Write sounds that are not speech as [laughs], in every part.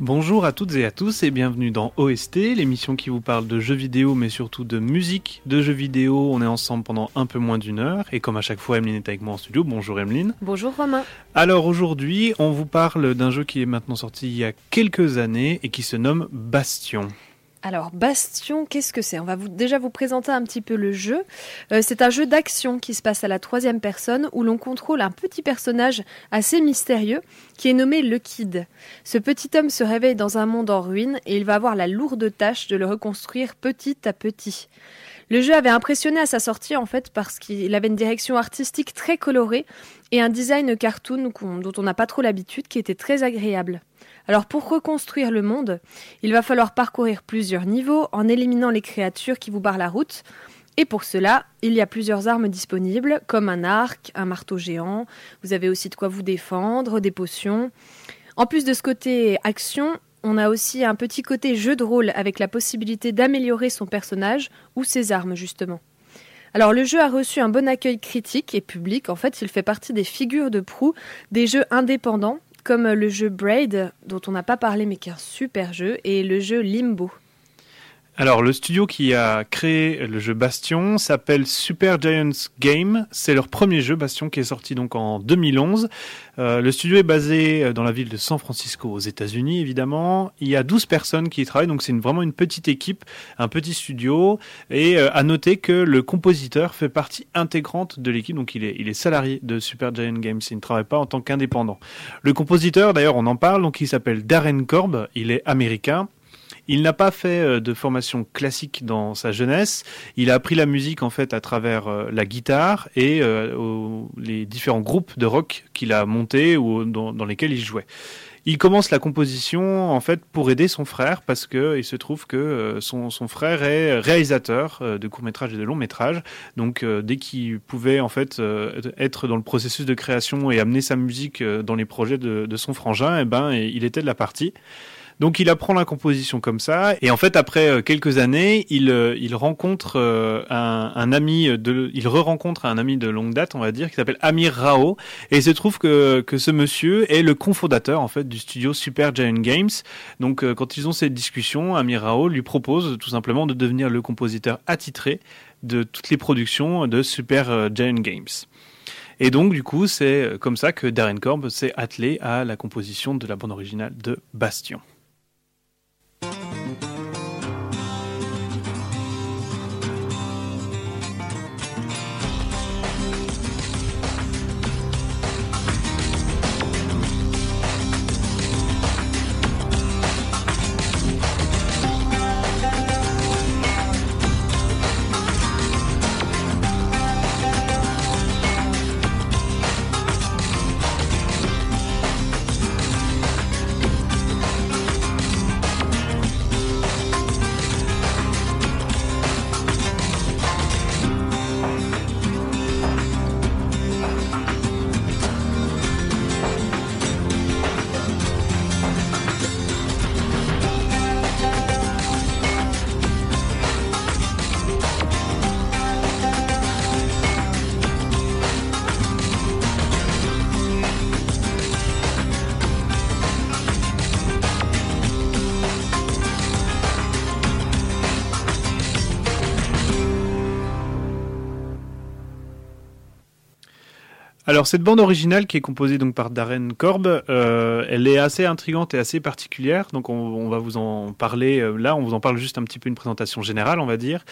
Bonjour à toutes et à tous et bienvenue dans OST, l'émission qui vous parle de jeux vidéo mais surtout de musique de jeux vidéo. On est ensemble pendant un peu moins d'une heure et comme à chaque fois Emeline est avec moi en studio. Bonjour Emeline. Bonjour Romain. Alors aujourd'hui on vous parle d'un jeu qui est maintenant sorti il y a quelques années et qui se nomme Bastion. Alors, Bastion, qu'est-ce que c'est? On va déjà vous présenter un petit peu le jeu. Euh, c'est un jeu d'action qui se passe à la troisième personne où l'on contrôle un petit personnage assez mystérieux qui est nommé le Kid. Ce petit homme se réveille dans un monde en ruine et il va avoir la lourde tâche de le reconstruire petit à petit. Le jeu avait impressionné à sa sortie en fait parce qu'il avait une direction artistique très colorée et un design cartoon dont on n'a pas trop l'habitude qui était très agréable. Alors pour reconstruire le monde, il va falloir parcourir plusieurs niveaux en éliminant les créatures qui vous barrent la route. Et pour cela, il y a plusieurs armes disponibles, comme un arc, un marteau géant. Vous avez aussi de quoi vous défendre, des potions. En plus de ce côté action, on a aussi un petit côté jeu de rôle avec la possibilité d'améliorer son personnage ou ses armes justement. Alors le jeu a reçu un bon accueil critique et public. En fait, il fait partie des figures de proue des jeux indépendants comme le jeu Braid, dont on n'a pas parlé mais qui est un super jeu, et le jeu Limbo. Alors, le studio qui a créé le jeu Bastion s'appelle Super Giants Game. C'est leur premier jeu, Bastion, qui est sorti donc en 2011. Euh, le studio est basé euh, dans la ville de San Francisco, aux États-Unis, évidemment. Il y a 12 personnes qui y travaillent, donc c'est vraiment une petite équipe, un petit studio. Et euh, à noter que le compositeur fait partie intégrante de l'équipe, donc il est, salarié de Super Giant Games. Il ne travaille pas en tant qu'indépendant. Le compositeur, d'ailleurs, on en parle, donc il s'appelle Darren Korb. Il est américain. Il n'a pas fait euh, de formation classique dans sa jeunesse. Il a appris la musique en fait à travers euh, la guitare et euh, les différents groupes de rock qu'il a montés ou dans, lesquels il jouait. Il commence la composition en fait pour aider son frère parce que il se trouve que son, son frère est réalisateur de courts métrages et de longs métrages. Donc dès qu'il pouvait en fait être dans le processus de création et amener sa musique dans les projets de, de son frangin, eh ben il était de la partie. Donc il apprend la composition comme ça, et en fait après euh, quelques années, il, euh, il rencontre euh, un, un, ami de, il re-rencontre un ami de longue date, on va dire, qui s'appelle Amir Rao, et il se trouve que, que ce monsieur est le cofondateur en fait du studio Super Giant Games. Donc quand ils ont cette discussion, Amir Rao lui propose tout simplement de devenir le compositeur attitré de toutes les productions de Super Giant Games. Et donc, du coup, c'est comme ça que Darren Korb s'est attelé à la composition de la bande originale de Bastion. Alors cette bande originale qui est composée donc par Darren Korb, euh, elle est assez intrigante et assez particulière. Donc on, va vous en parler euh, là. On vous en parle juste un petit peu une présentation générale, on va dire.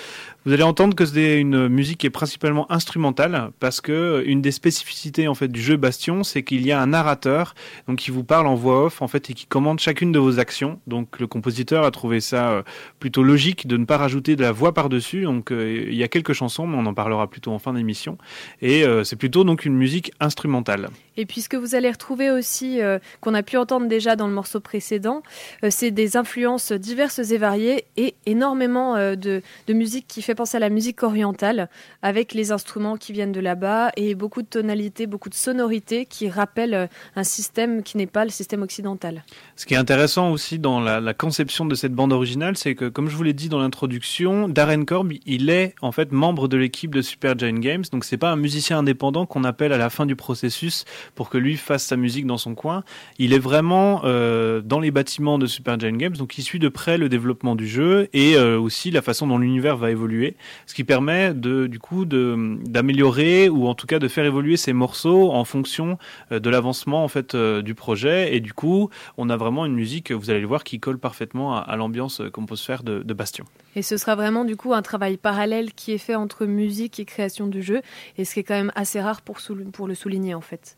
Vous allez entendre que c'est une musique qui est principalement instrumentale parce que une des spécificités en fait du jeu Bastion, c'est qu'il y a un narrateur donc qui vous parle en voix off en fait et qui commande chacune de vos actions. Donc le compositeur a trouvé ça euh, plutôt logique de ne pas rajouter de la voix par dessus. Donc il y a quelques chansons, mais on en parlera plutôt en fin d'émission. Et c'est plutôt donc une musique instrumentale. Et puis ce que vous allez retrouver aussi, euh, qu'on a pu entendre déjà dans le morceau précédent, euh, c'est des influences diverses et variées et énormément euh, de, musique qui fait penser à la musique orientale, avec les instruments qui viennent de là-bas et beaucoup de tonalités, beaucoup de sonorités qui rappellent un système qui n'est pas le système occidental. Ce qui est intéressant aussi dans la, conception de cette bande originale, c'est que comme je vous l'ai dit dans l'introduction, Darren Korb, il est en fait membre de l'équipe de Super Giant Games, donc c'est pas un musicien indépendant qu'on appelle à la fin du processus pour que lui fasse sa musique dans son coin. Il est vraiment euh, dans les bâtiments de Super Giant Games, donc il suit de près le développement du jeu et euh, aussi la façon dont l'univers va évoluer, ce qui permet de, du coup d'améliorer ou en tout cas de faire évoluer ces morceaux en fonction euh, de l'avancement en fait du projet et du coup on a vraiment une musique, vous allez le voir, qui colle parfaitement à, l'ambiance qu'on peut se faire de, de Bastion. Et ce sera vraiment du coup un travail parallèle qui est fait entre musique et création du jeu, et ce qui est quand même assez rare pour, pour le souligner en fait.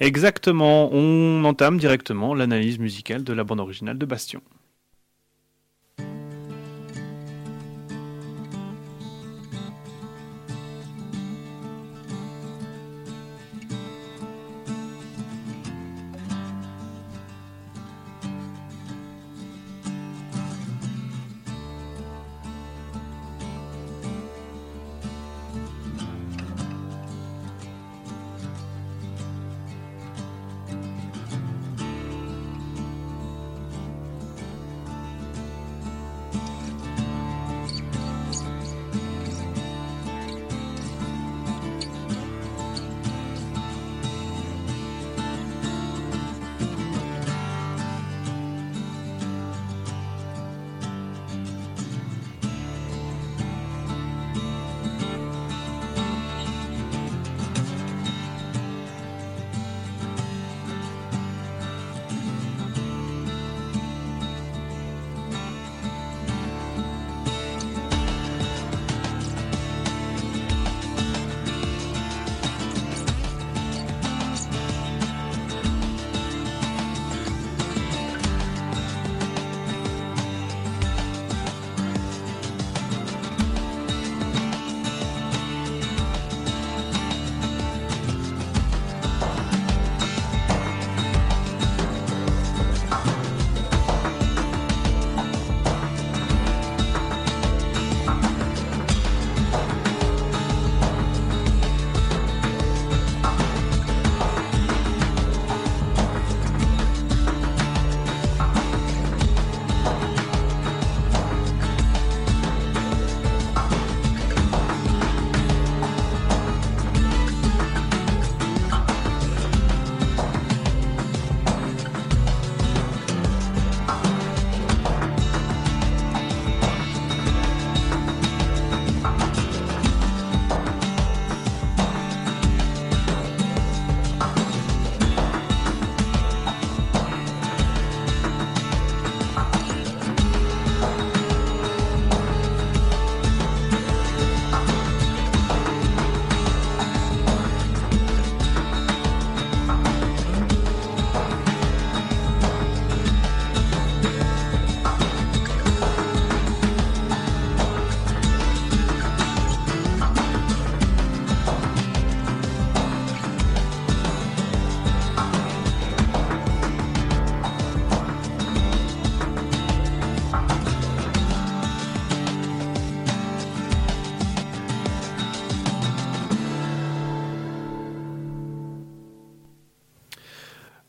Exactement, on entame directement l'analyse musicale de la bande originale de Bastion.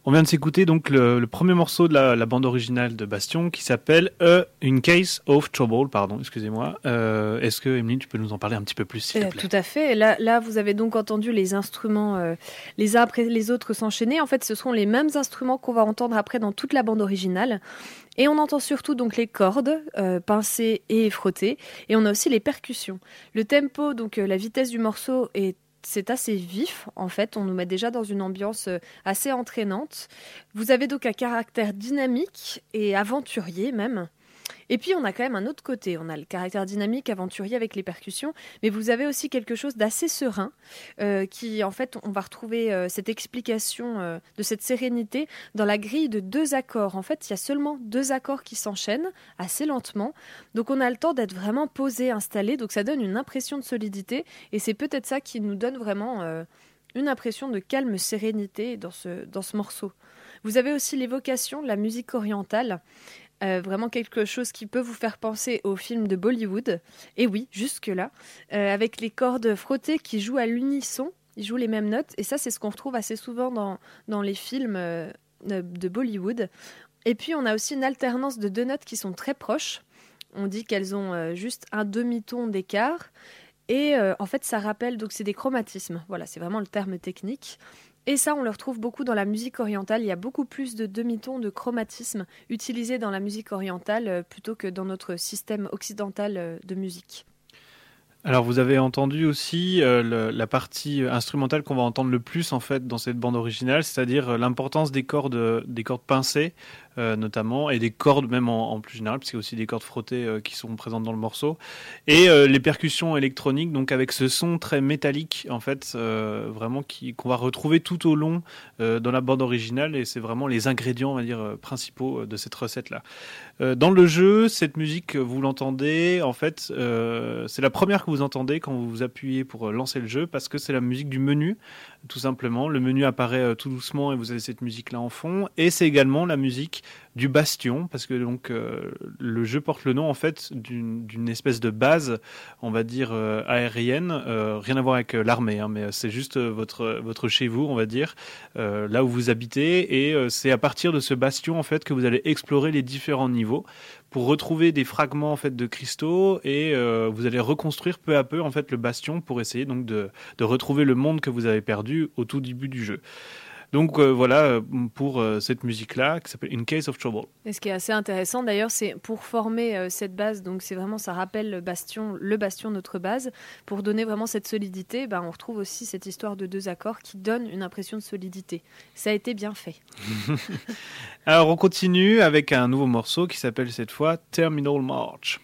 On vient de s'écouter donc le, premier morceau de la, bande originale de Bastion qui s'appelle A In Case of Trouble, pardon, excusez-moi. Euh, est-ce que Emeline, tu peux nous en parler un petit peu plus, s'il te euh, plaît Tout à fait. Là, là, vous avez donc entendu les instruments euh, les uns après les autres s'enchaîner. En fait, ce seront les mêmes instruments qu'on va entendre après dans toute la bande originale. Et on entend surtout donc les cordes pincées et frottées, et on a aussi les percussions. Le tempo, donc la vitesse du morceau est c'est assez vif, en fait. On nous met déjà dans une ambiance euh, assez entraînante. Vous avez donc un caractère dynamique et aventurier même. Et puis on a quand même un autre côté, on a le caractère dynamique, aventurier avec les percussions, mais vous avez aussi quelque chose d'assez serein, euh, qui en fait on va retrouver euh, cette explication euh, de cette sérénité dans la grille de deux accords. En fait il y a seulement deux accords qui s'enchaînent assez lentement, donc on a le temps d'être vraiment posé, installé, donc ça donne une impression de solidité, et c'est peut-être ça qui nous donne vraiment une impression de calme, sérénité dans ce, dans ce morceau. Vous avez aussi l'évocation de la musique orientale. Euh, vraiment quelque chose qui peut vous faire penser au film de Bollywood. Et oui, jusque-là, euh, avec les cordes frottées qui jouent à l'unisson, ils jouent les mêmes notes. Et ça, c'est ce qu'on retrouve assez souvent dans, dans les films euh, de Bollywood. Et puis, on a aussi une alternance de deux notes qui sont très proches. On dit qu'elles ont juste un demi-ton d'écart. Et en fait, ça rappelle, donc c'est des chromatismes. Voilà, c'est vraiment le terme technique. Et ça, on le retrouve beaucoup dans la musique orientale. Il y a beaucoup plus de demi-tons de chromatisme utilisés dans la musique orientale plutôt que dans notre système occidental de musique. Alors vous avez entendu aussi euh, la partie instrumentale qu'on va entendre le plus en fait dans cette bande originale, c'est-à-dire euh, l'importance des cordes, des cordes pincées euh, notamment, et des cordes même en, plus général, parce qu'il y a aussi des cordes frottées euh, qui sont présentes dans le morceau, et euh, les percussions électroniques, donc avec ce son très métallique, en fait, vraiment qu'on va retrouver tout au long dans la bande originale, et c'est vraiment les ingrédients, on va dire, principaux de cette recette-là. dans le jeu, cette musique, vous l'entendez, en fait, c'est la première que vous entendez quand vous vous appuyez pour lancer le jeu, parce que c'est la musique du menu, tout simplement. Le menu apparaît tout doucement et vous avez cette musique-là en fond, et c'est également la musique du bastion, parce que donc euh, le jeu porte le nom en fait d'une espèce de base, on va dire euh, aérienne, euh, rien à voir avec l'armée, hein, mais c'est juste votre votre chez vous, on va dire, là où vous habitez, et c'est à partir de ce bastion en fait que vous allez explorer les différents niveaux pour retrouver des fragments en fait de cristaux et vous allez reconstruire peu à peu en fait le bastion pour essayer donc de, de retrouver le monde que vous avez perdu au tout début du jeu. Donc euh, voilà euh, pour euh, cette musique-là qui s'appelle In Case of Trouble. Et ce qui est assez intéressant d'ailleurs, c'est pour former cette base, donc c'est vraiment, ça rappelle le bastion, le bastion, notre base, pour donner vraiment cette solidité, ben, on retrouve aussi cette histoire de deux accords qui donne une impression de solidité. Ça a été bien fait. [laughs] Alors on continue avec un nouveau morceau qui s'appelle cette fois Terminal March.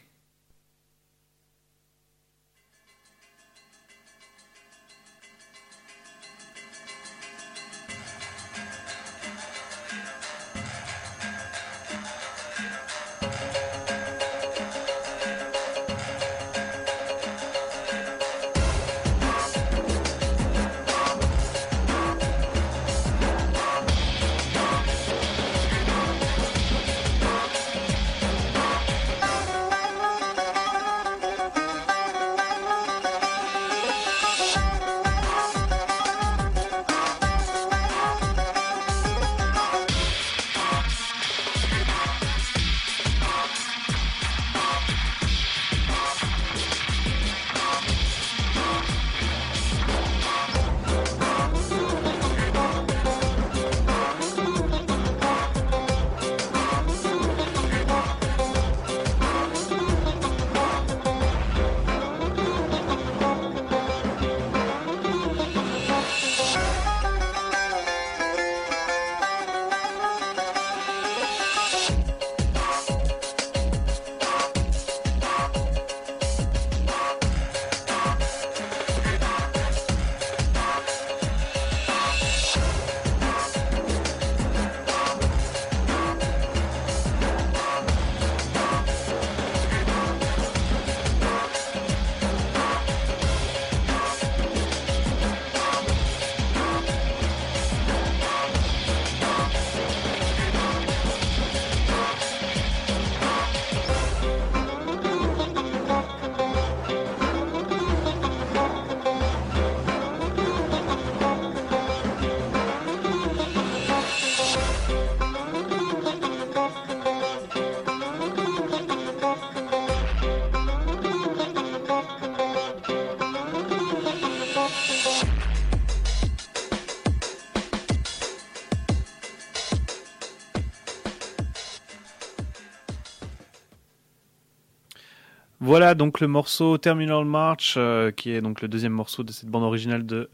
Voilà donc le morceau Terminal March, euh, qui est donc le deuxième morceau de cette bande originale de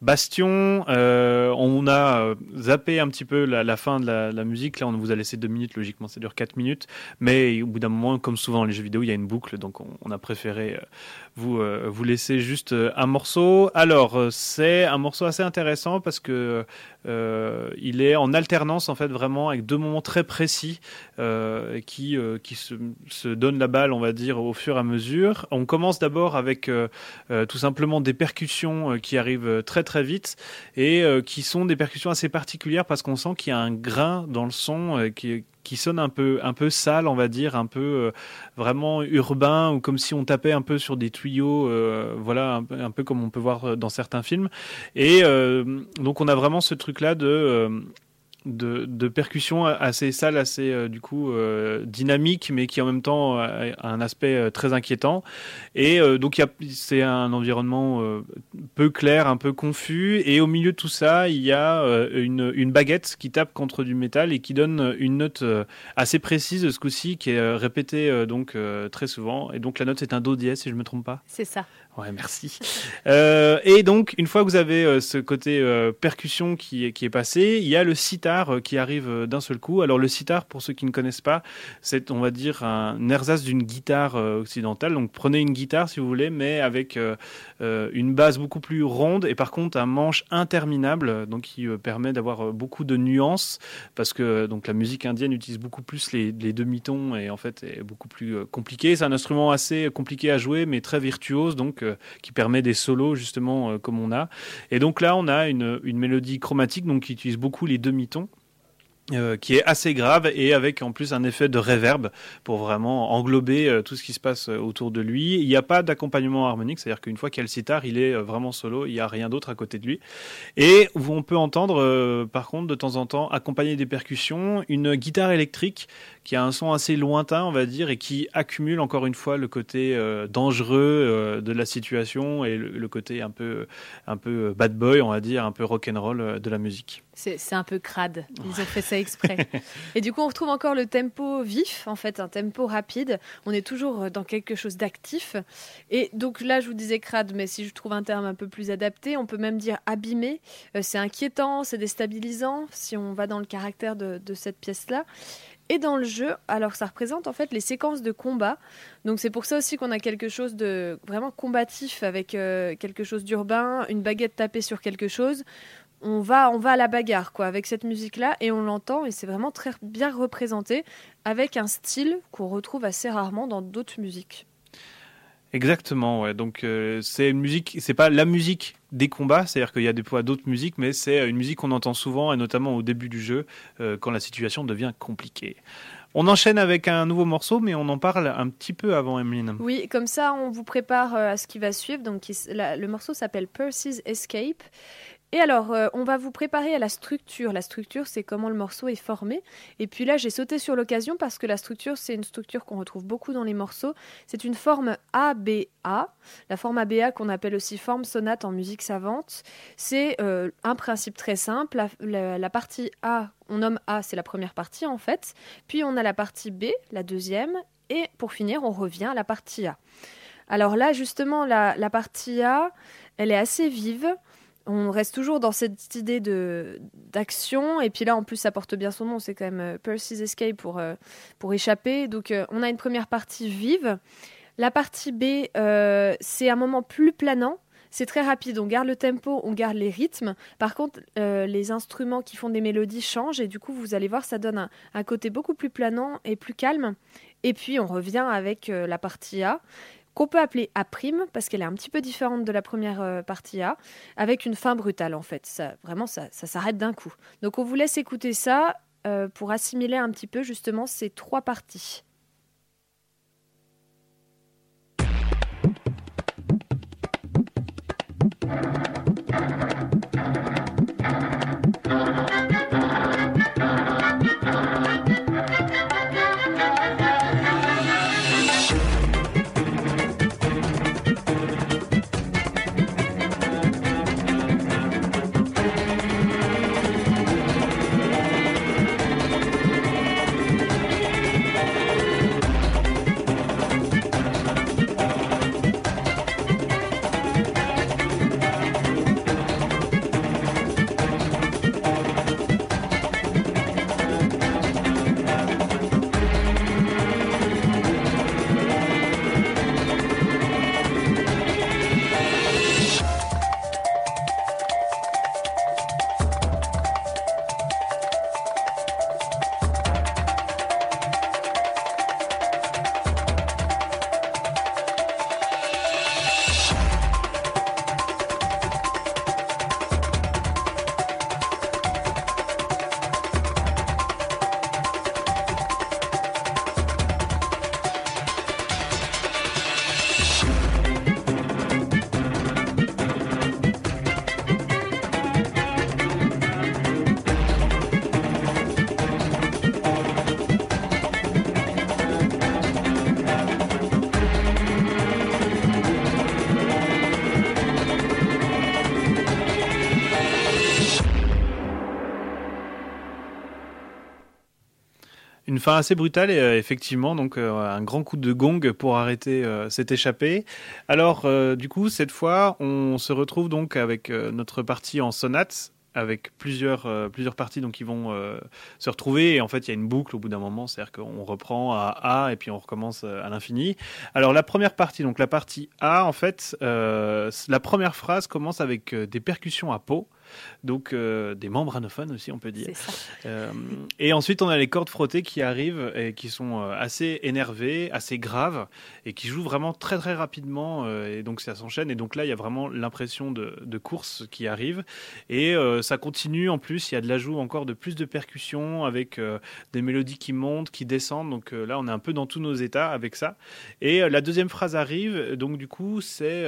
Bastion. Euh, on a euh, zappé un petit peu la, fin de la, musique. Là, on vous a laissé deux minutes. Logiquement, ça dure quatre minutes. Mais au bout d'un moment, comme souvent dans les jeux vidéo, il y a une boucle. Donc, on, a préféré vous, vous laisser juste un morceau. Alors, c'est un morceau assez intéressant parce que euh, il est en alternance en fait vraiment avec deux moments très précis euh, qui euh, qui se, se donnent la balle on va dire au fur et à mesure. On commence d'abord avec tout simplement des percussions qui arrivent très très vite et qui sont des percussions assez particulières parce qu'on sent qu'il y a un grain dans le son qui qui sonne un peu un peu sale, on va dire, un peu euh, vraiment urbain ou comme si on tapait un peu sur des tuyaux, euh, voilà, un, peu comme on peut voir dans certains films. Et euh, donc on a vraiment ce truc là de de, percussion assez sale, assez euh, du coup euh, dynamique, mais qui en même temps a un aspect euh, très inquiétant. Et donc c'est un environnement peu clair, un peu confus. Et au milieu de tout ça, il y a une, une, baguette qui tape contre du métal et qui donne une note assez précise ce coup-ci, qui est répétée donc très souvent. Et donc la note c'est un do dièse, si je me trompe pas. C'est ça. Ouais, merci. Euh, et donc, une fois que vous avez euh, ce côté euh, percussion qui, qui est passé, il y a le sitar qui arrive d'un seul coup. Alors, le sitar, pour ceux qui ne connaissent pas, c'est, on va dire, un ersatz d'une guitare occidentale. Donc, prenez une guitare si vous voulez, mais avec une base beaucoup plus ronde et par contre un manche interminable, donc qui permet d'avoir beaucoup de nuances parce que donc la musique indienne utilise beaucoup plus les, les demi-tons et en fait est beaucoup plus compliqué. C'est un instrument assez compliqué à jouer, mais très virtuose. Donc qui permet des solos justement euh, comme on a. Et donc là, on a une, une mélodie chromatique donc qui utilise beaucoup les demi-tons. Euh, qui est assez grave et avec en plus un effet de réverb pour vraiment englober euh, tout ce qui se passe autour de lui. Il n'y a pas d'accompagnement harmonique, c'est-à-dire qu'une fois qu'il y a le sitar, il est vraiment solo, il n'y a rien d'autre à côté de lui. Et on peut entendre par contre de temps en temps, accompagner des percussions, une guitare électrique qui a un son assez lointain, on va dire, et qui accumule encore une fois le côté euh, dangereux euh, de la situation et le, côté un peu, un peu bad boy, on va dire, un peu rock and roll euh, de la musique. C'est un peu crade. Ils ont fait ça exprès. [laughs] et du coup, on retrouve encore le tempo vif, en fait, un tempo rapide. On est toujours dans quelque chose d'actif. Et donc là, je vous disais crade, mais si je trouve un terme un peu plus adapté, on peut même dire abîmé. c'est inquiétant, c'est déstabilisant si on va dans le caractère de, de cette pièce-là. Et dans le jeu, alors ça représente en fait les séquences de combat. Donc c'est pour ça aussi qu'on a quelque chose de vraiment combatif avec euh, quelque chose d'urbain, une baguette tapée sur quelque chose. On va, on va à la bagarre quoi avec cette musique là et on l'entend et c'est vraiment très bien représenté avec un style qu'on retrouve assez rarement dans d'autres musiques. Exactement, ouais. Donc euh, c'est une musique, c'est pas la musique des combats, c'est-à-dire qu'il y a des fois d'autres musiques, mais c'est une musique qu'on entend souvent et notamment au début du jeu euh, quand la situation devient compliquée. On enchaîne avec un nouveau morceau, mais on en parle un petit peu avant, Emeline. Oui, comme ça, on vous prépare euh, à ce qui va suivre. Donc, le morceau s'appelle Percy's Escape. Et alors, euh, on va vous préparer à la structure. La structure, c'est comment le morceau est formé. Et puis là, j'ai sauté sur l'occasion parce que la structure, c'est une structure qu'on retrouve beaucoup dans les morceaux. C'est une forme ABA. La forme ABA qu'on appelle aussi forme sonate en musique savante. C'est euh, un principe très simple. La, partie A, on nomme A, c'est la première partie en fait. Puis on a la partie B, la deuxième. Et pour finir, on revient à la partie A. Alors là, justement, la, la partie A, elle est assez vive on reste toujours dans cette idée de d'action. Et puis là en plus ça porte bien son nom. C'est quand même euh, Percy's Escape pour euh, pour échapper. Donc euh, on a une première partie vive. La partie B c'est un moment plus planant. C'est très rapide, on garde le tempo, on garde les rythmes. Par contre, les instruments qui font des mélodies changent. Et du coup, vous allez voir, ça donne un, un côté beaucoup plus planant et plus calme. Et puis, on revient avec la partie A qu'on peut appeler A' parce qu'elle est un petit peu différente de la première euh, partie A, avec une fin brutale en fait. Vraiment, ça, s'arrête d'un coup. Donc on vous laisse écouter ça euh, pour assimiler un petit peu justement ces trois parties. Fin assez brutale et effectivement donc un grand coup de gong pour arrêter cette échappée. Alors du coup cette fois on se retrouve donc avec notre partie en sonate avec plusieurs, euh, plusieurs parties donc, qui vont euh, se retrouver. Et en fait, il y a une boucle au bout d'un moment, c'est-à-dire qu'on reprend à A et puis on recommence euh, à l'infini. Alors, la première partie, donc la partie A, en fait, la première phrase commence avec des percussions à peau donc euh, des membranophones aussi, on peut dire. Euh, et ensuite, on a les cordes frottées qui arrivent et qui sont euh, assez énervées, assez graves et qui jouent vraiment très très rapidement. et donc ça s'enchaîne. Et donc là, il y a vraiment l'impression de, de, course qui arrive. Et ça continue en plus. Il y a de l'ajout encore de plus de percussions avec des mélodies qui montent, qui descendent. Donc là, on est un peu dans tous nos états avec ça. Et la deuxième phrase arrive. Donc du coup, c'est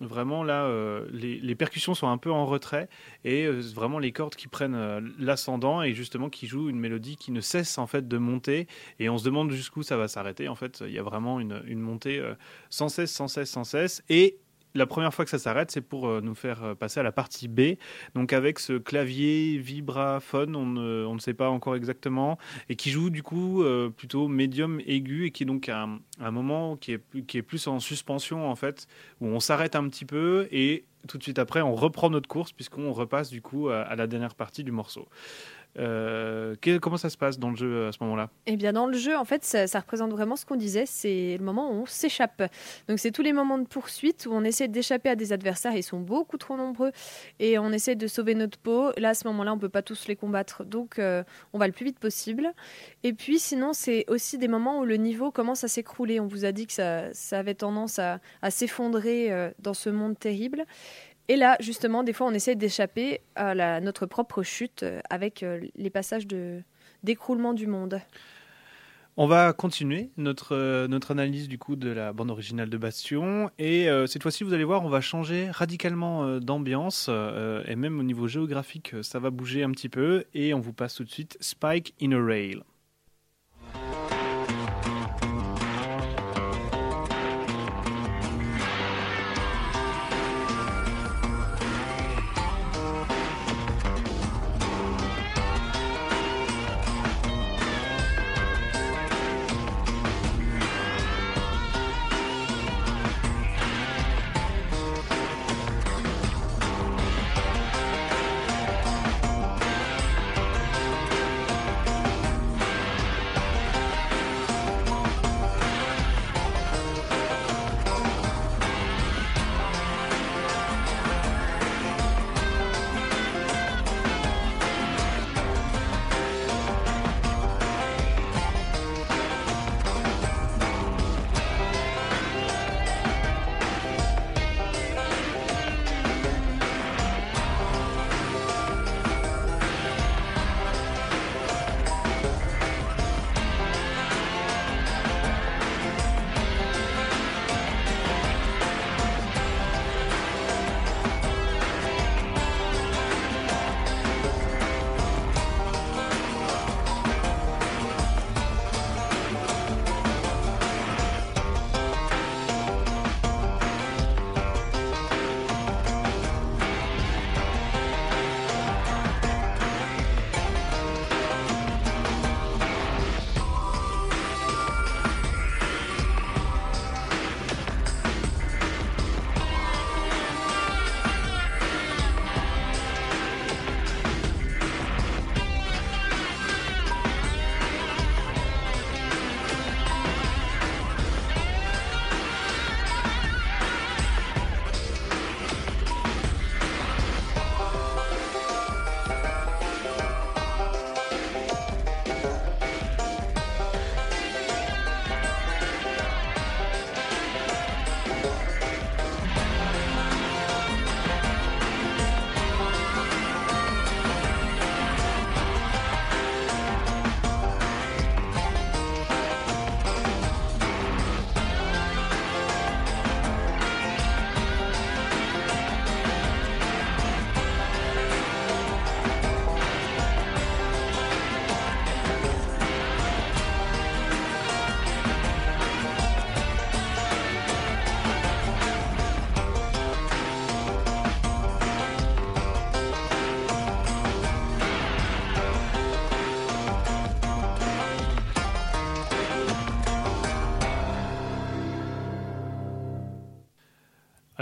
Vraiment là, les, percussions sont un peu en retrait et euh, vraiment les cordes qui prennent euh, l'ascendant et justement qui jouent une mélodie qui ne cesse en fait de monter et on se demande jusqu'où ça va s'arrêter. En fait, il y a vraiment une, une montée sans cesse, sans cesse, sans cesse et la première fois que ça s'arrête, c'est pour euh, nous faire euh, passer à la partie B. Donc avec ce clavier vibraphone, on ne, on ne sait pas encore exactement, et qui joue du coup euh, plutôt médium aigu, et qui est donc un, un moment qui est, qui est plus en suspension en fait, où on s'arrête un petit peu et tout de suite après, on reprend notre course puisqu'on repasse du coup à, la dernière partie du morceau. Euh, comment ça se passe dans le jeu euh, à ce moment-là? Eh bien, dans le jeu, en fait, ça, représente vraiment ce qu'on disait, c'est le moment où on s'échappe. Donc, c'est tous les moments de poursuite où on essaie d'échapper à des adversaires, ils sont beaucoup trop nombreux, et on essaie de sauver notre peau. Là, à ce moment-là, on peut pas tous les combattre, donc euh, on va le plus vite possible. Et puis, sinon, c'est aussi des moments où le niveau commence à s'écrouler. On vous a dit que ça, avait tendance à, à s'effondrer dans ce monde terrible. Et là, justement, des fois, on essaie d'échapper à notre propre chute euh, avec euh, les passages de d'écroulement du monde. On va continuer notre, euh, notre analyse du coup de la bande originale de Bastion et cette fois-ci vous allez voir on va changer radicalement d'ambiance et même au niveau géographique ça va bouger un petit peu et on vous passe tout de suite Spike in a Rail.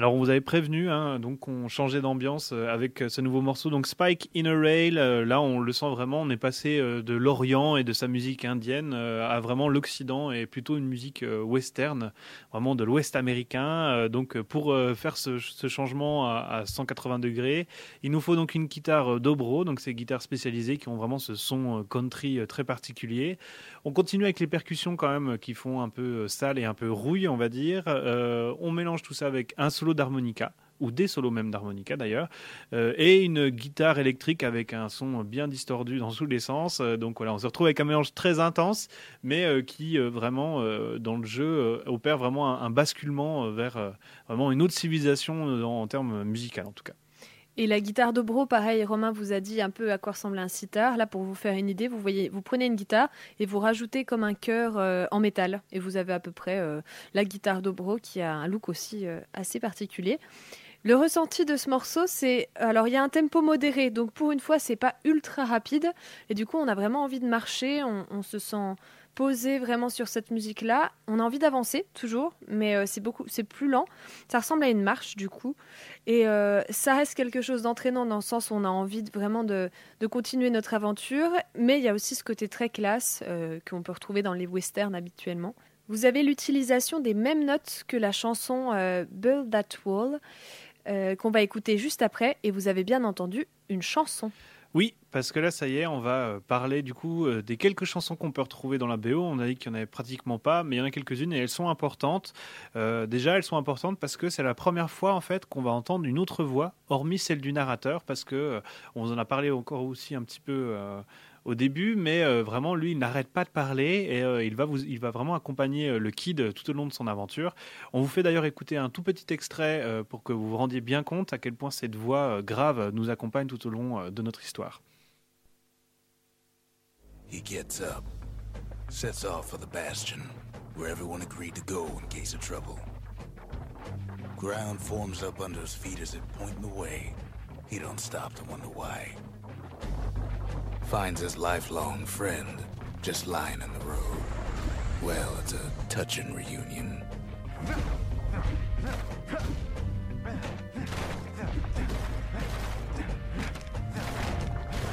Alors on vous avait prévenu, hein, donc on changeait d'ambiance euh, avec euh, ce nouveau morceau. Donc Spike in a Rail, euh, là on le sent vraiment, on est passé de l'Orient et de sa musique indienne à vraiment l'Occident et plutôt une musique western, vraiment de l'Ouest américain. Donc pour faire ce, changement à, 180 degrés, il nous faut donc une guitare dobro, donc ces guitares spécialisées qui ont vraiment ce son country très particulier. On continue avec les percussions quand même qui font un peu sale et un peu rouille, on va dire. on mélange tout ça avec un solo d'harmonica ou des solos même d'harmonica d'ailleurs, euh, et une guitare électrique avec un son bien distordu dans tous les sens. Euh, donc voilà, on se retrouve avec un mélange très intense, mais euh, qui vraiment dans le jeu opère vraiment un, basculement vers vraiment une autre civilisation en, termes musicaux en tout cas. Et la guitare dobro, pareil, Romain vous a dit un peu à quoi ressemble un sitar. Là, pour vous faire une idée, vous voyez, vous prenez une guitare et vous rajoutez comme un cœur en métal, et vous avez à peu près la guitare dobro qui a un look aussi assez particulier. Le ressenti de ce morceau, c'est alors il y a un tempo modéré, donc pour une fois c'est pas ultra rapide, et du coup on a vraiment envie de marcher, on, se sent posé vraiment sur cette musique-là. On a envie d'avancer toujours, mais euh, c'est beaucoup, c'est plus lent. Ça ressemble à une marche du coup, et euh, ça reste quelque chose d'entraînant dans le sens où on a envie vraiment de, continuer notre aventure, mais il y a aussi ce côté très classe euh, qu'on peut retrouver dans les westerns habituellement. Vous avez l'utilisation des mêmes notes que la chanson Build That Wall. Euh, qu'on va écouter juste après. Et vous avez bien entendu une chanson. Oui, parce que là, ça y est, on va euh, parler du coup euh, des quelques chansons qu'on peut retrouver dans la BO. On a dit qu'il n'y en avait pratiquement pas, mais il y en a quelques-unes et elles sont importantes. déjà, elles sont importantes parce que c'est la première fois en fait qu'on va entendre une autre voix, hormis celle du narrateur, parce que on en a parlé encore aussi un petit peu au début, mais euh, vraiment, lui, il n'arrête pas de parler et euh, il, va vous, il va vraiment accompagner euh, le kid tout au long de son aventure. On vous fait d'ailleurs écouter un tout petit extrait pour que vous vous rendiez bien compte à quel point cette voix grave nous accompagne tout au long de notre histoire. He gets up, sets off for the bastion, where everyone agreed to go in case of trouble. Ground forms up under his feet as it pointing the way. He don't stop to wonder why. Finds his lifelong friend just lying in the road. Well, it's a touching reunion.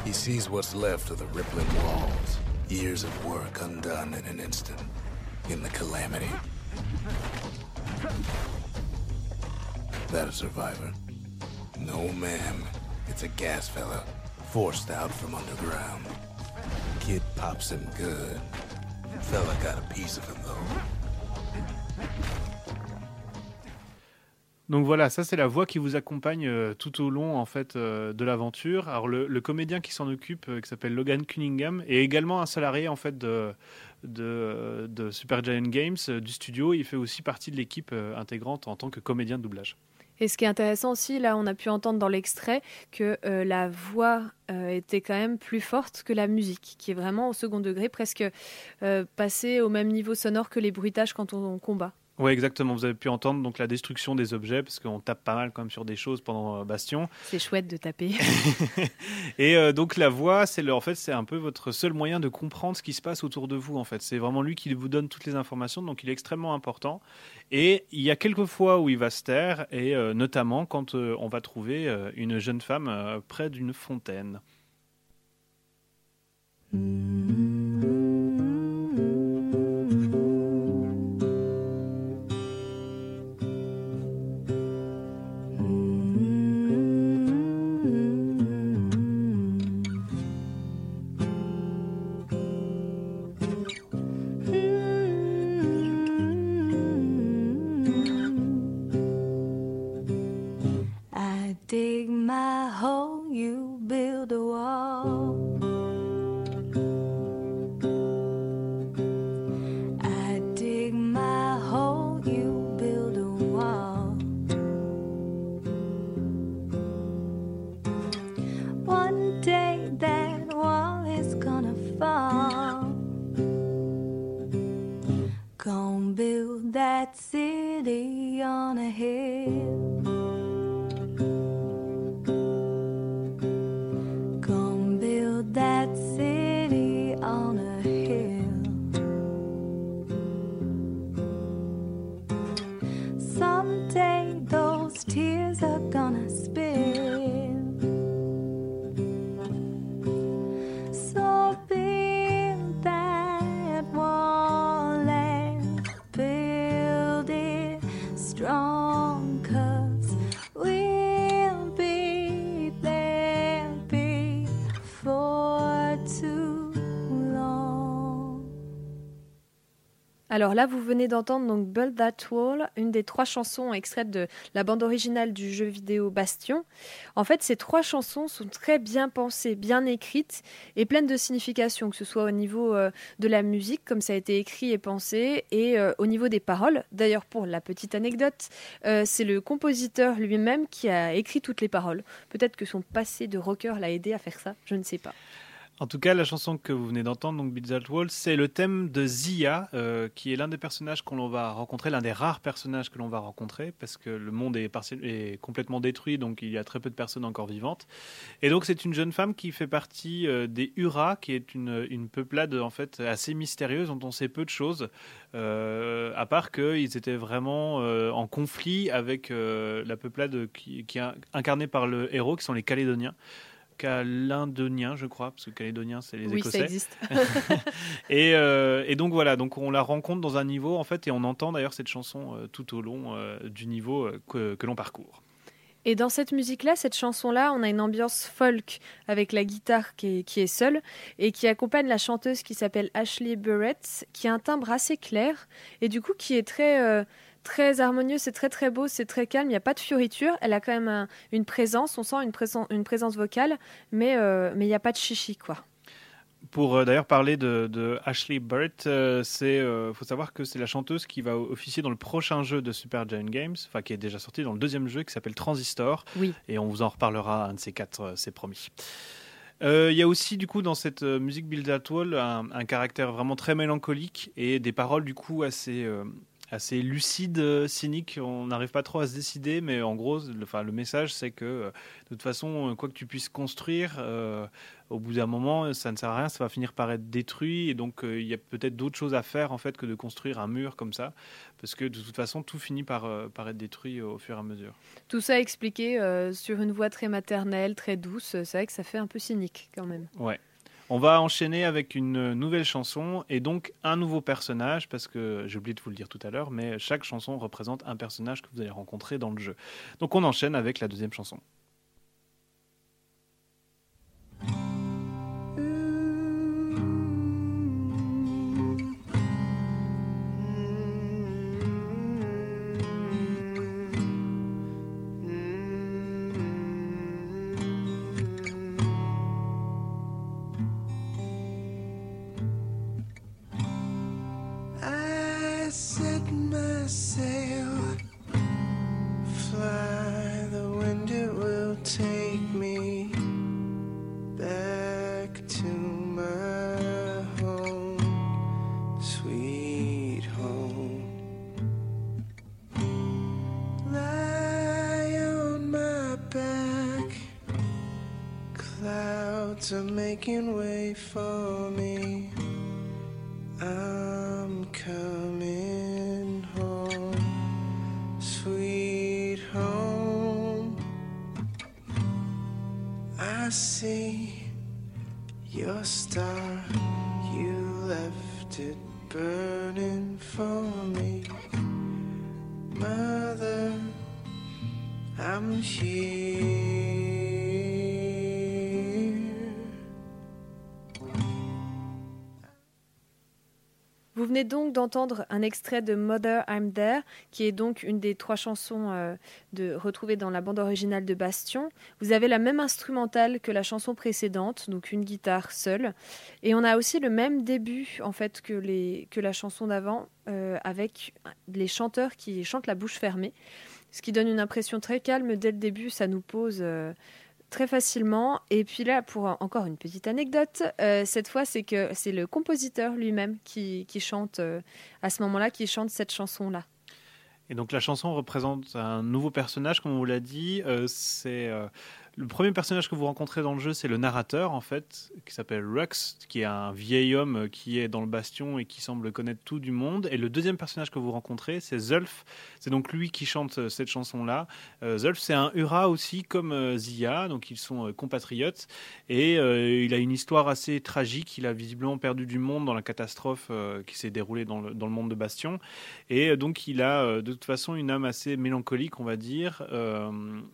He sees what's left of the rippling walls, years of work undone in an instant, in the calamity. That a survivor? No, ma'am. It's a gas fella forced out from underground. Kid pops him good. Fella got a piece of him though. Donc voilà, ça c'est la voix qui vous accompagne euh, tout au long en fait euh, de l'aventure. Alors le, comédien qui s'en occupe, euh, qui s'appelle Logan Cunningham, est également un salarié en fait de, de, de Super Giant Games du studio. Il fait aussi partie de l'équipe intégrante en tant que comédien de doublage. Et ce qui est intéressant aussi, là, on a pu entendre dans l'extrait que euh, la voix euh, était quand même plus forte que la musique, qui est vraiment au second degré, presque euh, passée au même niveau sonore que les bruitages quand on combat. Oui, exactement. Vous avez pu entendre donc la destruction des objets parce qu'on tape pas mal quand même sur des choses pendant euh, Bastion. C'est chouette de taper. [laughs] et euh, donc la voix, c'est en fait c'est un peu votre seul moyen de comprendre ce qui se passe autour de vous. En fait, c'est vraiment lui qui vous donne toutes les informations, donc il est extrêmement important. Et il y a quelques fois où il va se taire, et euh, notamment quand on va trouver une jeune femme près d'une fontaine. Alors là, vous venez d'entendre donc Build That Wall, une des trois chansons extraites de la bande originale du jeu vidéo Bastion. En fait, ces trois chansons sont très bien pensées, bien écrites et pleines de signification, que ce soit au niveau euh, de la musique, comme ça a été écrit et pensé, et euh, au niveau des paroles. D'ailleurs, pour la petite anecdote, euh, c'est le compositeur lui-même qui a écrit toutes les paroles. Peut-être que son passé de rocker l'a aidé à faire ça, je ne sais pas. En tout cas, la chanson que vous venez d'entendre, donc Beat Wall, c'est le thème de Zia, euh, qui est l'un des personnages qu'on va rencontrer, l'un des rares personnages que l'on va rencontrer, parce que le monde est, complètement détruit, donc il y a très peu de personnes encore vivantes. Et donc c'est une jeune femme qui fait partie euh, des Hura, qui est une, peuplade en fait assez mystérieuse, dont on sait peu de choses, euh, à part qu'ils étaient vraiment en conflit avec la peuplade qui, qui est incarnée par le héros, qui sont les Calédoniens. Calédoniens, je crois, parce que Calédoniens, c'est les oui, Écossais. ça existe. [laughs] Et, euh, et donc voilà, donc on la rencontre dans un niveau en fait, et on entend d'ailleurs cette chanson euh, tout au long euh, du niveau que, que l'on parcourt. Et dans cette musique-là, cette chanson-là, on a une ambiance folk avec la guitare qui est, qui est seule et qui accompagne la chanteuse qui s'appelle Ashley Burrett, qui a un timbre assez clair et du coup qui est très, très harmonieux, c'est très très beau, c'est très calme, il n'y a pas de fioriture, elle a quand même un- une présence, on sent une, présen- une présence vocale, mais euh, mais il n'y a pas de chichi quoi. Pour euh, d'ailleurs parler de, de Ashley Barrett, euh, c'est euh, faut savoir que c'est la chanteuse qui va officier dans le prochain jeu de Super Giant Games, enfin qui est déjà sorti dans le deuxième jeu qui s'appelle Transistor. Oui. Et on vous en reparlera un de ces quatre, c'est promis. Euh, Il y a aussi du coup dans cette euh, musique Build That Wall un, un caractère vraiment très mélancolique et des paroles du coup assez euh, assez lucides, euh, cyniques. On n'arrive pas trop à se décider, mais en gros, le, enfin, le message c'est que euh, de toute façon, euh, quoi que tu puisses construire, euh, au bout d'un moment, ça ne sert à rien, ça va finir par être détruit et donc euh, il y a peut-être d'autres choses à faire en fait que de construire un mur comme ça, parce que de toute façon, tout finit par euh, par être détruit au fur et à mesure. Tout ça expliqué sur une voix très maternelle, très douce, c'est vrai que ça fait un peu cynique quand même. Ouais. On va enchaîner avec une nouvelle chanson et donc un nouveau personnage parce que j'ai oublié de vous le dire tout à l'heure, mais chaque chanson représente un personnage que vous allez rencontrer dans le jeu. Donc on enchaîne avec la deuxième chanson. D'entendre un extrait de Mother I'm There, qui est donc une des trois chansons euh, de, retrouvées dans la bande originale de Bastion. Vous avez la même instrumentale que la chanson précédente, donc une guitare seule. Et on a aussi le même début en fait que, les, que la chanson d'avant, euh, avec les chanteurs qui chantent la bouche fermée. Ce qui donne une impression très calme dès le début, ça nous pose euh, très facilement. Et puis là, pour encore une petite anecdote, euh, cette fois, c'est que c'est le compositeur lui-même qui, qui chante euh, à ce moment-là, qui chante cette chanson-là. Et donc la chanson représente un nouveau personnage, comme on vous l'a dit. Euh, c'est le premier personnage que vous rencontrez dans le jeu, c'est le narrateur, en fait, qui s'appelle Rux, qui est un vieil homme qui est dans le bastion et qui semble connaître tout du monde. Et le deuxième personnage que vous rencontrez, c'est Zulf. C'est donc lui qui chante euh, cette chanson-là. Euh, Zulf, c'est un Ura aussi, comme euh, Zia, donc ils sont compatriotes. Et il a une histoire assez tragique. Il a visiblement perdu du monde dans la catastrophe qui s'est déroulée dans le, dans le monde de Bastion. Et donc il a de toute façon une âme assez mélancolique, on va dire.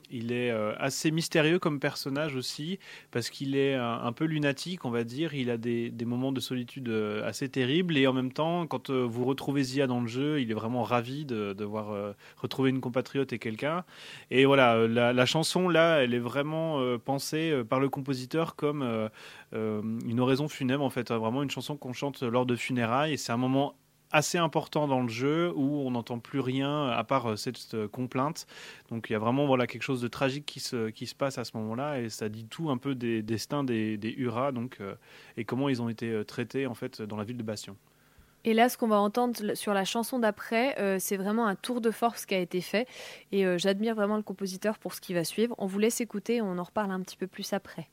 Il est assez mystérieux comme personnage aussi, parce qu'il est un, un peu lunatique, on va dire. Il a des, moments de solitude euh, assez terribles. Et en même temps, quand euh, vous retrouvez Zia dans le jeu, il est vraiment ravi de, de voir euh, retrouver une compatriote et quelqu'un. Et voilà, euh, la, la chanson là, elle est vraiment euh, pensée euh, par le compositeur comme euh, euh, une oraison funèbre en fait, vraiment une chanson qu'on chante lors de funérailles. Et c'est un moment assez important dans le jeu où on n'entend plus rien à part euh, cette complainte. Donc il y a vraiment voilà quelque chose de tragique qui se qui se passe à ce moment-là et ça dit tout un peu des destins des des donc euh, et comment ils ont été euh, traités en fait dans la ville de Bastion. Et là, ce qu'on va entendre sur la chanson d'après, c'est vraiment un tour de force qui a été fait. Et j'admire vraiment le compositeur pour ce qui va suivre. On vous laisse écouter on en reparle un petit peu plus après.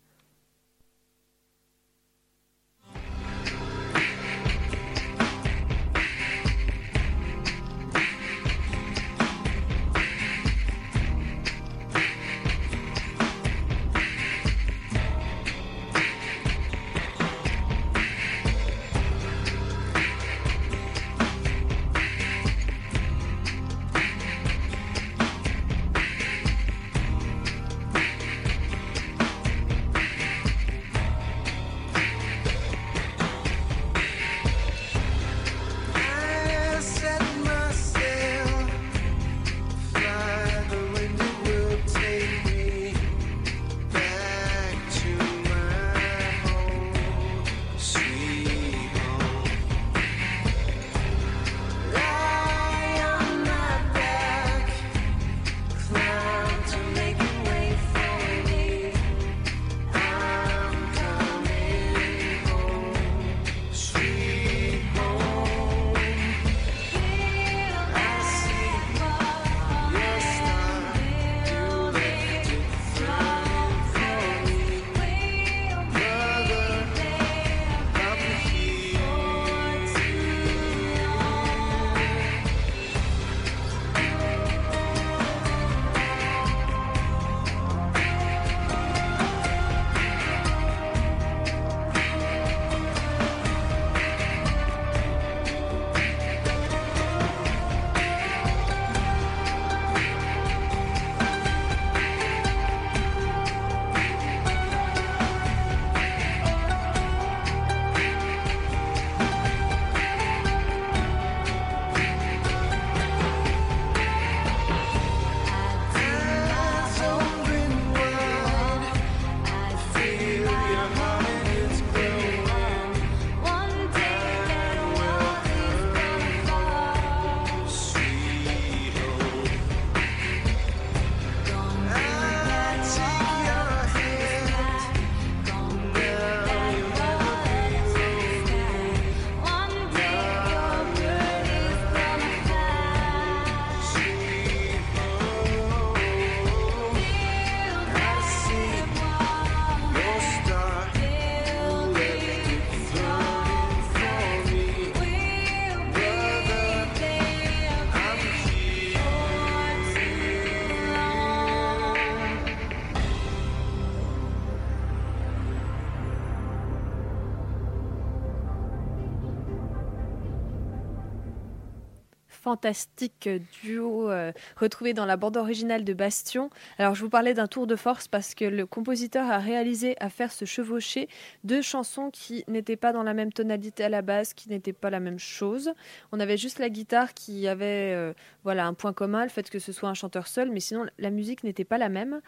Fantastique duo euh, retrouvé dans la bande originale de Bastion. Alors je vous parlais d'un tour de force parce que le compositeur a réalisé à faire se chevaucher deux chansons qui n'étaient pas dans la même tonalité à la base, qui n'étaient pas la même chose. On avait juste la guitare qui avait euh, voilà un point commun, le fait que ce soit un chanteur seul, mais sinon la musique n'était pas la même.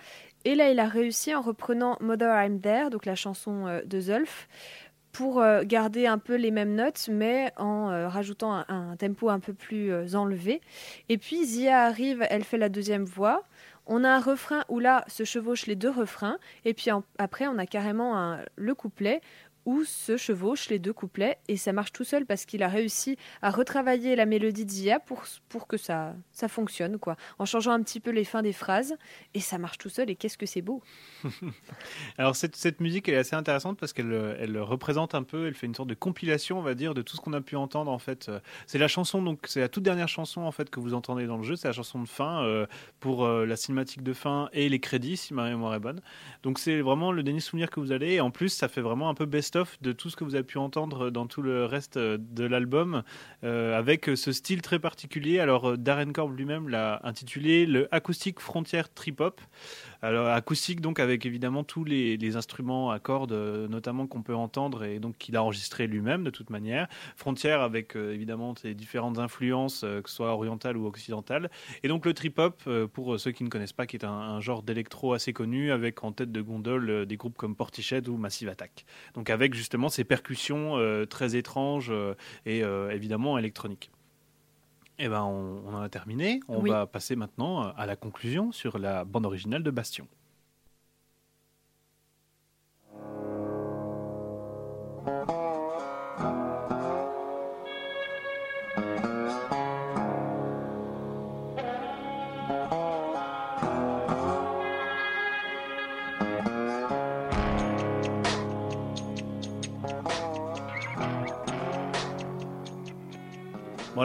Et là il a réussi en reprenant Mother I'm There, donc la chanson euh, de Zulf, pour euh, garder un peu les mêmes notes, mais en euh, rajoutant un, tempo un peu plus euh, enlevé. Et puis Zia arrive, elle fait la deuxième voix. On a un refrain où là se chevauchent les deux refrains, et puis après on a carrément le couplet où se chevauchent les deux couplets et ça marche tout seul parce qu'il a réussi à retravailler la mélodie d'Ia pour, pour que ça, ça fonctionne, quoi, en changeant un petit peu les fins des phrases et ça marche tout seul et qu'est-ce que c'est beau. [laughs] Alors cette, cette musique elle est assez intéressante parce qu'elle elle représente un peu, elle fait une sorte de compilation on va dire de tout ce qu'on a pu entendre en fait. C'est la chanson donc c'est la toute dernière chanson en fait que vous entendez dans le jeu, c'est la chanson de fin euh, pour euh, la cinématique de fin et les crédits si ma mémoire est bonne. Donc c'est vraiment le dernier souvenir que vous allez et en plus ça fait vraiment un peu de tout ce que vous avez pu entendre dans tout le reste euh, de l'album euh, avec ce style très particulier. Alors euh, Darren Korb lui-même l'a intitulé le Acoustic Frontier Trip Hop. Alors acoustique donc avec évidemment tous les, instruments à cordes euh, notamment qu'on peut entendre et donc qu'il a enregistré lui-même de toute manière. Frontière avec euh, évidemment ses différentes influences euh, que ce soit orientales ou occidentales. Et donc le trip hop euh, pour ceux qui ne connaissent pas qui est un, genre d'électro assez connu avec en tête de gondole des groupes comme Portiched ou Massive Attack. Donc avec justement ces percussions très étranges et évidemment électroniques. Eh ben, on, on en a terminé. On Oui. va passer maintenant euh, à la conclusion sur la bande originale de Bastion.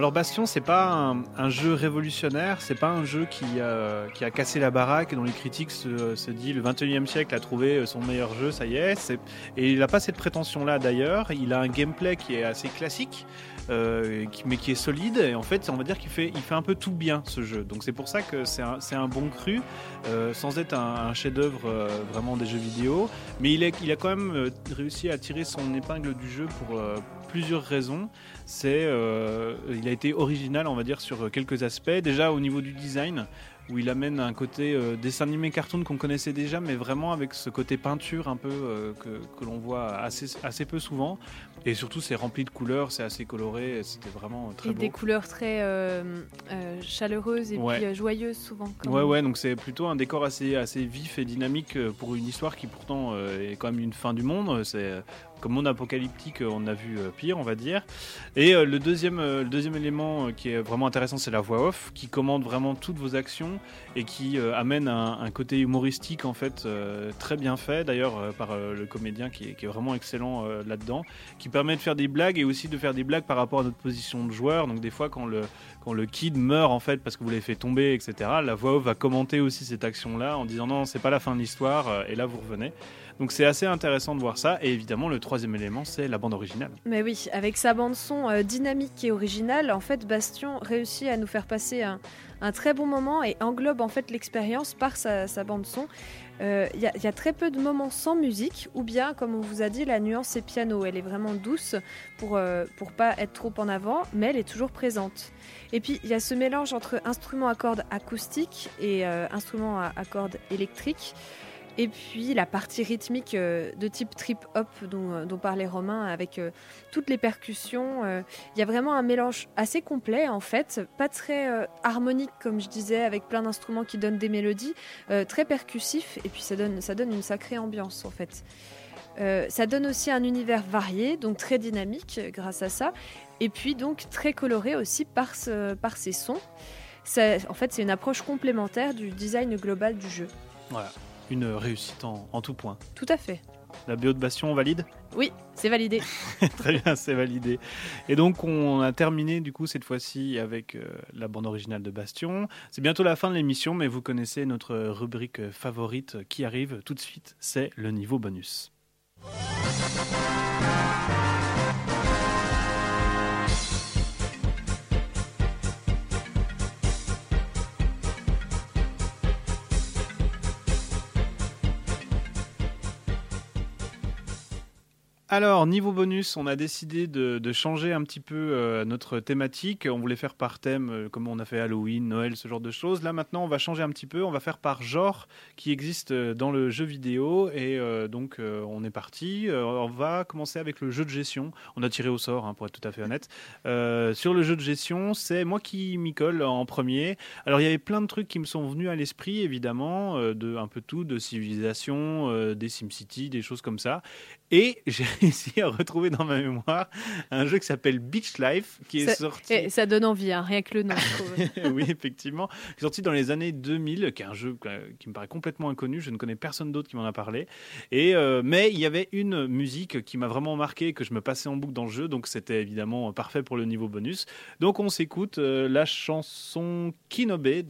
Alors Bastion, c'est pas un, jeu révolutionnaire, c'est pas un jeu qui, euh, a cassé la baraque et dont les critiques se, se disent le 21e siècle a trouvé son meilleur jeu, ça y est. Et il n'a pas cette prétention-là d'ailleurs. Il a un gameplay qui est assez classique, euh, mais qui est solide. Et en fait, on va dire qu'il fait, un peu tout bien ce jeu. Donc c'est pour ça que c'est un, bon cru, euh, sans être un, chef-d'œuvre vraiment des jeux vidéo. Mais il, est, il a quand même réussi à tirer son épingle du jeu pour plusieurs raisons. C'est, euh, il a été original, on va dire, sur quelques aspects. Déjà au niveau du design, où il amène un côté euh, dessin animé cartoon qu'on connaissait déjà, mais vraiment avec ce côté peinture un peu euh, que, que l'on voit assez, assez peu souvent. Et surtout, c'est rempli de couleurs, c'est assez coloré, c'était vraiment très Et beau. des couleurs très euh, chaleureuses et Ouais. puis joyeuses souvent. comme- Ouais, ouais, donc c'est plutôt un décor assez, assez vif et dynamique pour une histoire qui pourtant est quand même une fin du monde. C'est comme monde apocalyptique, on a vu euh, pire, on va dire. Et euh, le, deuxième, euh, le deuxième élément qui est vraiment intéressant, c'est la voix off, qui commande vraiment toutes vos actions et qui amène un, côté humoristique en fait très bien fait, d'ailleurs par le comédien qui est, qui est vraiment excellent là-dedans, qui permet de faire des blagues et aussi de faire des blagues par rapport à notre position de joueur. Donc des fois quand le quand le kid meurt en fait parce que vous l'avez fait tomber, etc. La voix off va commenter aussi cette action-là en disant non, c'est pas la fin de l'histoire et là vous revenez. Donc c'est assez intéressant de voir ça et évidemment le troisième élément c'est la bande originale. Mais oui, avec sa bande son euh, dynamique et originale, en fait, Bastion réussit à nous faire passer un, très bon moment et englobe en fait l'expérience par sa, bande son. Euh, Il il y a très peu de moments sans musique, ou bien, comme on vous a dit, la nuance est piano. Elle est vraiment douce pour euh, pour pas être trop en avant, mais elle est toujours présente. Et puis il y a ce mélange entre instruments à cordes acoustiques et euh, instruments à cordes électriques. Et puis la partie rythmique euh, de type trip-hop dont, euh, dont parlait Romain avec euh, toutes les percussions. Il y a vraiment un mélange assez complet en fait, pas très harmonique comme je disais, avec plein d'instruments qui donnent des mélodies, très percussif et puis ça donne, ça donne une sacrée ambiance en fait. Ça donne aussi un univers varié, donc très dynamique grâce à ça, et puis donc très coloré aussi par, par ses sons. En fait, c'est une approche complémentaire du design global du jeu. Voilà, une réussite en, en tout point. Tout à fait. La BO de Bastion valide? Oui, c'est validé. [laughs] Très bien, c'est validé. Et donc on a terminé du coup cette fois-ci avec euh, la bande originale de Bastion. C'est bientôt la fin de l'émission, mais vous connaissez notre rubrique favorite qui arrive tout de suite, c'est le niveau bonus. Alors, niveau bonus, on a décidé de, changer un petit peu euh, notre thématique. On voulait faire par thème, euh, comme on a fait Halloween, Noël, ce genre de choses. Là, maintenant, on va changer un petit peu. On va faire par genre qui existe euh, dans le jeu vidéo. Et donc, on est parti. On va commencer avec le jeu de gestion. On a tiré au sort, hein, pour être tout à fait honnête. Sur le jeu de gestion, c'est moi qui m'y colle en premier. Alors, il y avait plein de trucs qui me sont venus à l'esprit, évidemment, de un peu tout, de civilisation, des SimCity, des choses comme ça. Et j'ai [laughs] réussi à retrouver dans ma mémoire un jeu qui s'appelle Beach Life, qui est sorti. Et ça donne envie, hein, rien que le nom, [laughs] oui, effectivement. Sorti dans les années 2000, qui est un jeu qui me paraît complètement inconnu. Je ne connais personne d'autre qui m'en a parlé. Et euh, mais il y avait une musique qui m'a vraiment marqué, que je me passais en boucle dans le jeu, donc c'était évidemment parfait pour le niveau bonus. Donc on s'écoute euh, la chanson Kinobe de,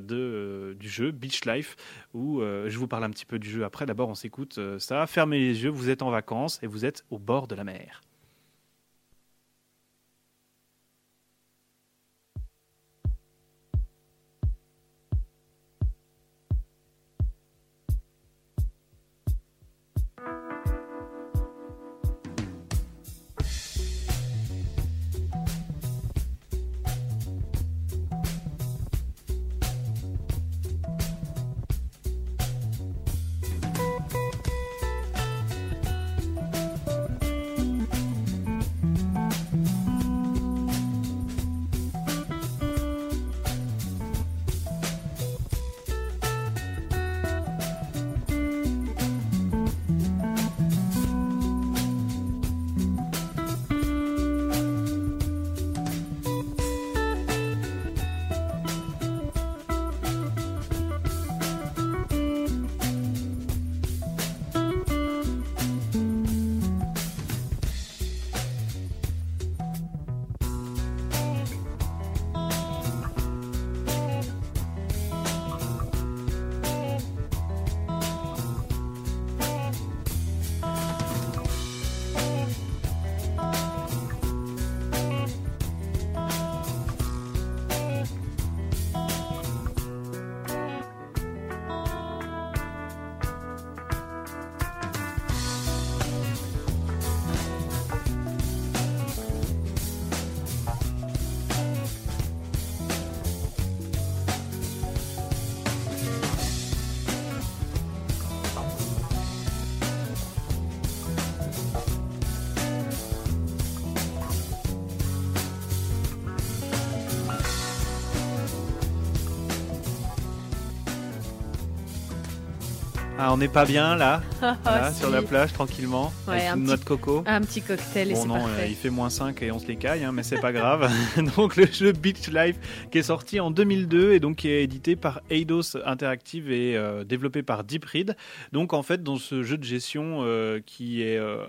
de, euh, du jeu Beach Life, où euh, je vous parle un petit peu du jeu après. D'abord, on s'écoute ça. Fermez les yeux, vous êtes en vacances et vous êtes au bord de la mer. Ah, on n'est pas bien là, [laughs] Ah, là si. sur la plage tranquillement, Ouais, avec un une petit- noix de coco. Un petit cocktail et Bon c'est non, euh, parfait. il fait moins 5 et on se les caille, hein, mais c'est pas grave. [laughs] donc le jeu Beach Life qui est sorti en 2002 et donc qui est édité par Eidos Interactive et euh, développé par Deep Read. Donc en fait dans ce jeu de gestion euh, qui est, euh,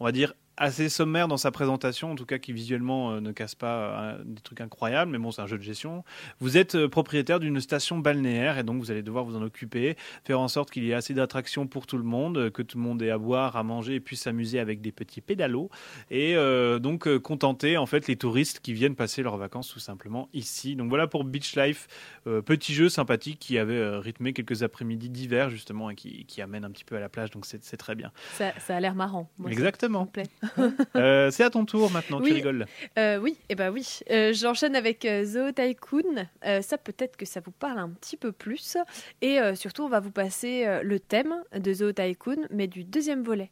on va dire, assez sommaire dans sa présentation, en tout cas qui visuellement euh, ne casse pas euh, des trucs incroyables, mais bon c'est un jeu de gestion. Vous êtes euh, propriétaire d'une station balnéaire et donc vous allez devoir vous en occuper, faire en sorte qu'il y ait assez d'attractions pour tout le monde, que tout le monde ait à boire, à manger et puisse s'amuser avec des petits pédalos et donc contenter en fait les touristes qui viennent passer leurs vacances tout simplement ici. Donc voilà pour Beach Life, petit jeu sympathique qui avait rythmé quelques après-midi d'hiver justement et qui, qui amène un petit peu à la plage, donc c'est très bien. Ça, ça a l'air marrant. Moi, Exactement. ça me plaît. [laughs] Euh, c'est à ton tour maintenant, tu rigoles. Euh, oui, et ben oui. Euh, J'enchaîne avec Zoo Tycoon. Ça peut-être que ça vous parle un petit peu plus. Et surtout, on va vous passer le thème de Zoo Tycoon, mais du deuxième volet.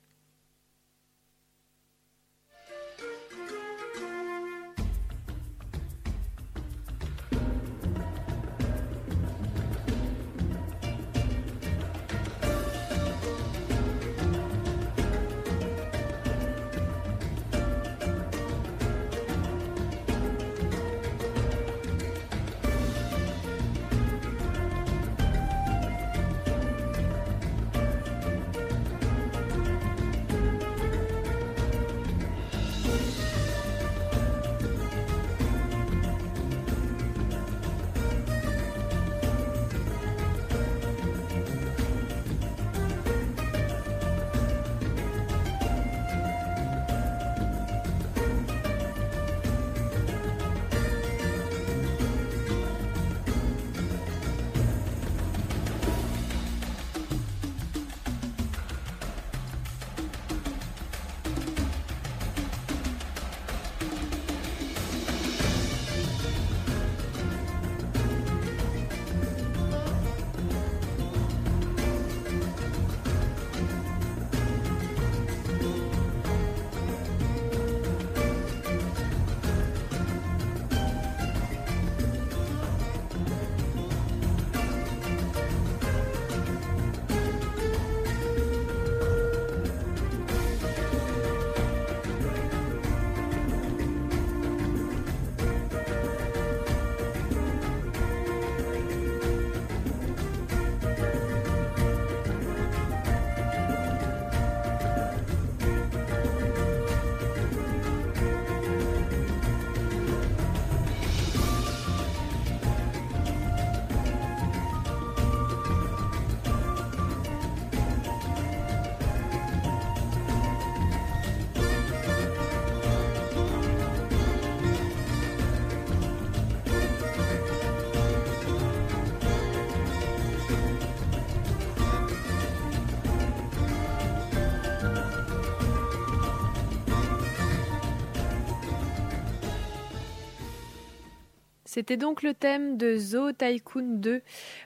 C'était donc le thème de Zoo Tycoon 2,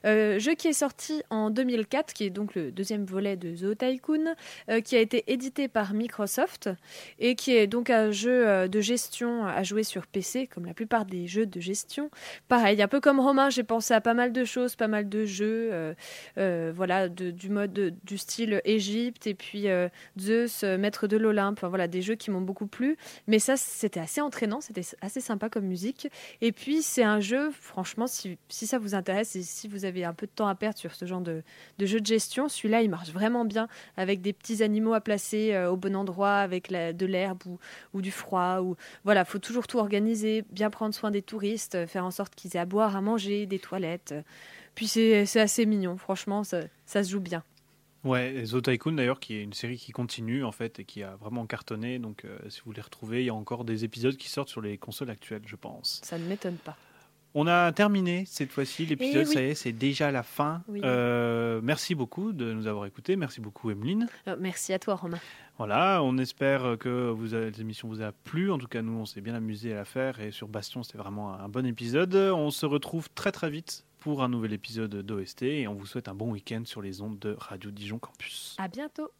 euh, jeu qui est sorti 2004, qui est donc le deuxième volet de Zoo Tycoon, euh, qui a été édité par Microsoft et qui est donc un jeu euh, de gestion à jouer sur PC, comme la plupart des jeux de gestion. Pareil, un peu comme Romain, j'ai pensé à pas mal de choses, pas mal de jeux, euh, voilà, du mode de- du style Égypte et puis Zeus, maître de l'Olympe, voilà, des jeux qui m'ont beaucoup plu. Mais ça, c'était assez entraînant, c'était assez sympa comme musique. Et puis, c'est un jeu, franchement, si, si ça vous intéresse et si vous avez un peu de temps à perdre sur ce genre de, de jeu de gestion, celui-là, il marche vraiment bien avec des petits animaux à placer euh, au bon endroit, avec la- de l'herbe ou, ou du froid. Ou, voilà, faut toujours tout organiser, bien prendre soin des touristes, euh, faire en sorte qu'ils aient à boire, à manger, des toilettes. Puis, c'est assez mignon, franchement, ça, ça se joue bien. Ouais, Zo Tycoon d'ailleurs, qui est une série qui continue en fait et qui a vraiment cartonné. Donc, euh, si vous voulez retrouver, il y a encore des épisodes qui sortent sur les consoles actuelles, je pense. Ça ne m'étonne pas. On a terminé cette fois-ci l'épisode, Eh oui. ça y est, c'est déjà la fin. Oui. Euh, merci beaucoup de nous avoir écoutés, merci beaucoup Emeline. Euh, merci à toi, Romain. Voilà, on espère que vous avez- l'émission vous a plu. En tout cas, nous, on s'est bien amusé à la faire et sur Bastion, c'était vraiment un bon épisode. On se retrouve très très vite pour un nouvel épisode d'OST et on vous souhaite un bon week-end sur les ondes de Radio Dijon Campus. À bientôt.